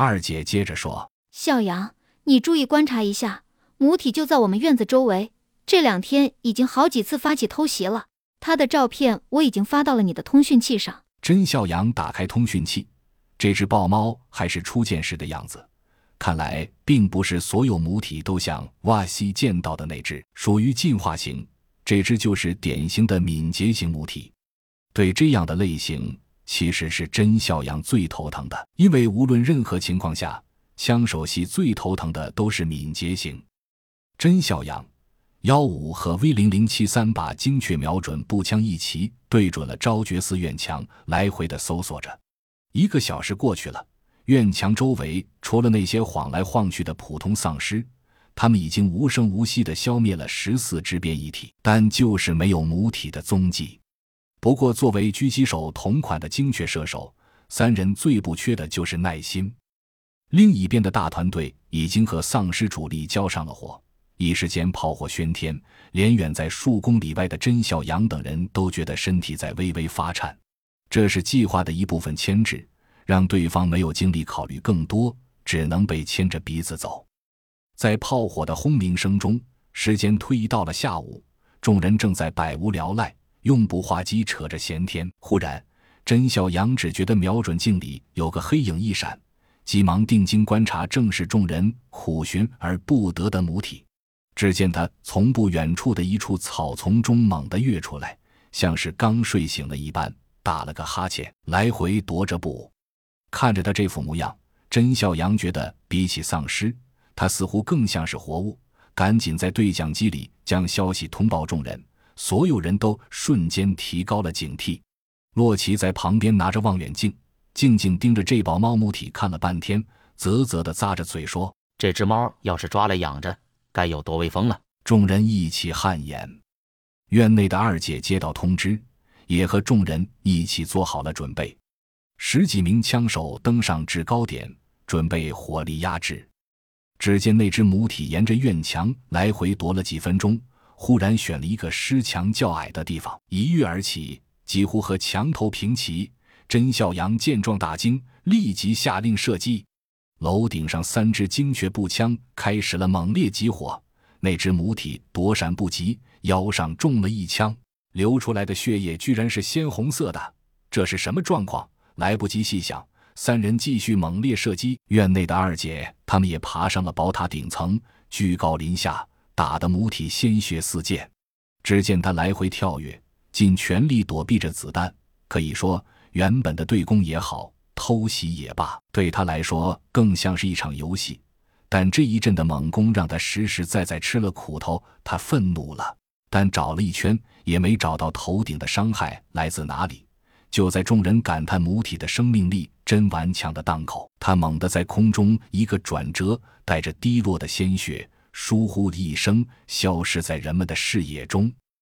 二姐接着说：“孝阳，你注意观察一下，母体就在我们院子周围，这两天已经好几次发起偷袭了。他的照片我已经发到了你的通讯器上。”甄笑阳打开通讯器，这只豹猫还是初见时的样子。看来，并不是所有母体都像瓦西见到的那只，属于进化型。这只就是典型的敏捷型母体。对这样的类型，其实是甄孝阳最头疼的，因为无论任何情况下，枪手系最头疼的都是敏捷型。甄孝阳，幺五和 V 零零七三把精确瞄准步枪一齐对准了昭觉寺院墙，来回的搜索着。一个小时过去了。院墙周围，除了那些晃来晃去的普通丧尸，他们已经无声无息地消灭了十四只变异体，但就是没有母体的踪迹。不过，作为狙击手同款的精确射手，三人最不缺的就是耐心。另一边的大团队已经和丧尸主力交上了火，一时间炮火喧天，连远在数公里外的甄孝阳等人都觉得身体在微微发颤。这是计划的一部分牵制。让对方没有精力考虑更多，只能被牵着鼻子走。在炮火的轰鸣声中，时间推移到了下午，众人正在百无聊赖，用步话机扯着闲天。忽然，甄小阳只觉得瞄准镜里有个黑影一闪，急忙定睛观察，正是众人苦寻而不得的母体。只见他从不远处的一处草丛中猛地跃出来，像是刚睡醒了一般，打了个哈欠，来回踱着步。看着他这副模样，甄孝阳觉得比起丧尸，他似乎更像是活物。赶紧在对讲机里将消息通报众人，所有人都瞬间提高了警惕。洛奇在旁边拿着望远镜，静静盯着这宝猫母体看了半天，啧啧的咂着嘴说：“这只猫要是抓来养着，该有多威风了！”众人一起汗颜。院内的二姐接到通知，也和众人一起做好了准备。十几名枪手登上制高点，准备火力压制。只见那只母体沿着院墙来回踱了几分钟，忽然选了一个尸墙较矮的地方，一跃而起，几乎和墙头平齐。甄孝阳见状大惊，立即下令射击。楼顶上三支精确步枪开始了猛烈集火，那只母体躲闪不及，腰上中了一枪，流出来的血液居然是鲜红色的，这是什么状况？来不及细想，三人继续猛烈射击。院内的二姐他们也爬上了宝塔顶层，居高临下，打得母体鲜血四溅。只见他来回跳跃，尽全力躲避着子弹。可以说，原本的对攻也好，偷袭也罢，对他来说更像是一场游戏。但这一阵的猛攻让他实实在在吃了苦头，他愤怒了，但找了一圈也没找到头顶的伤害来自哪里。就在众人感叹母体的生命力真顽强的当口，他猛地在空中一个转折，带着滴落的鲜血，疏忽的一声消失在人们的视野中。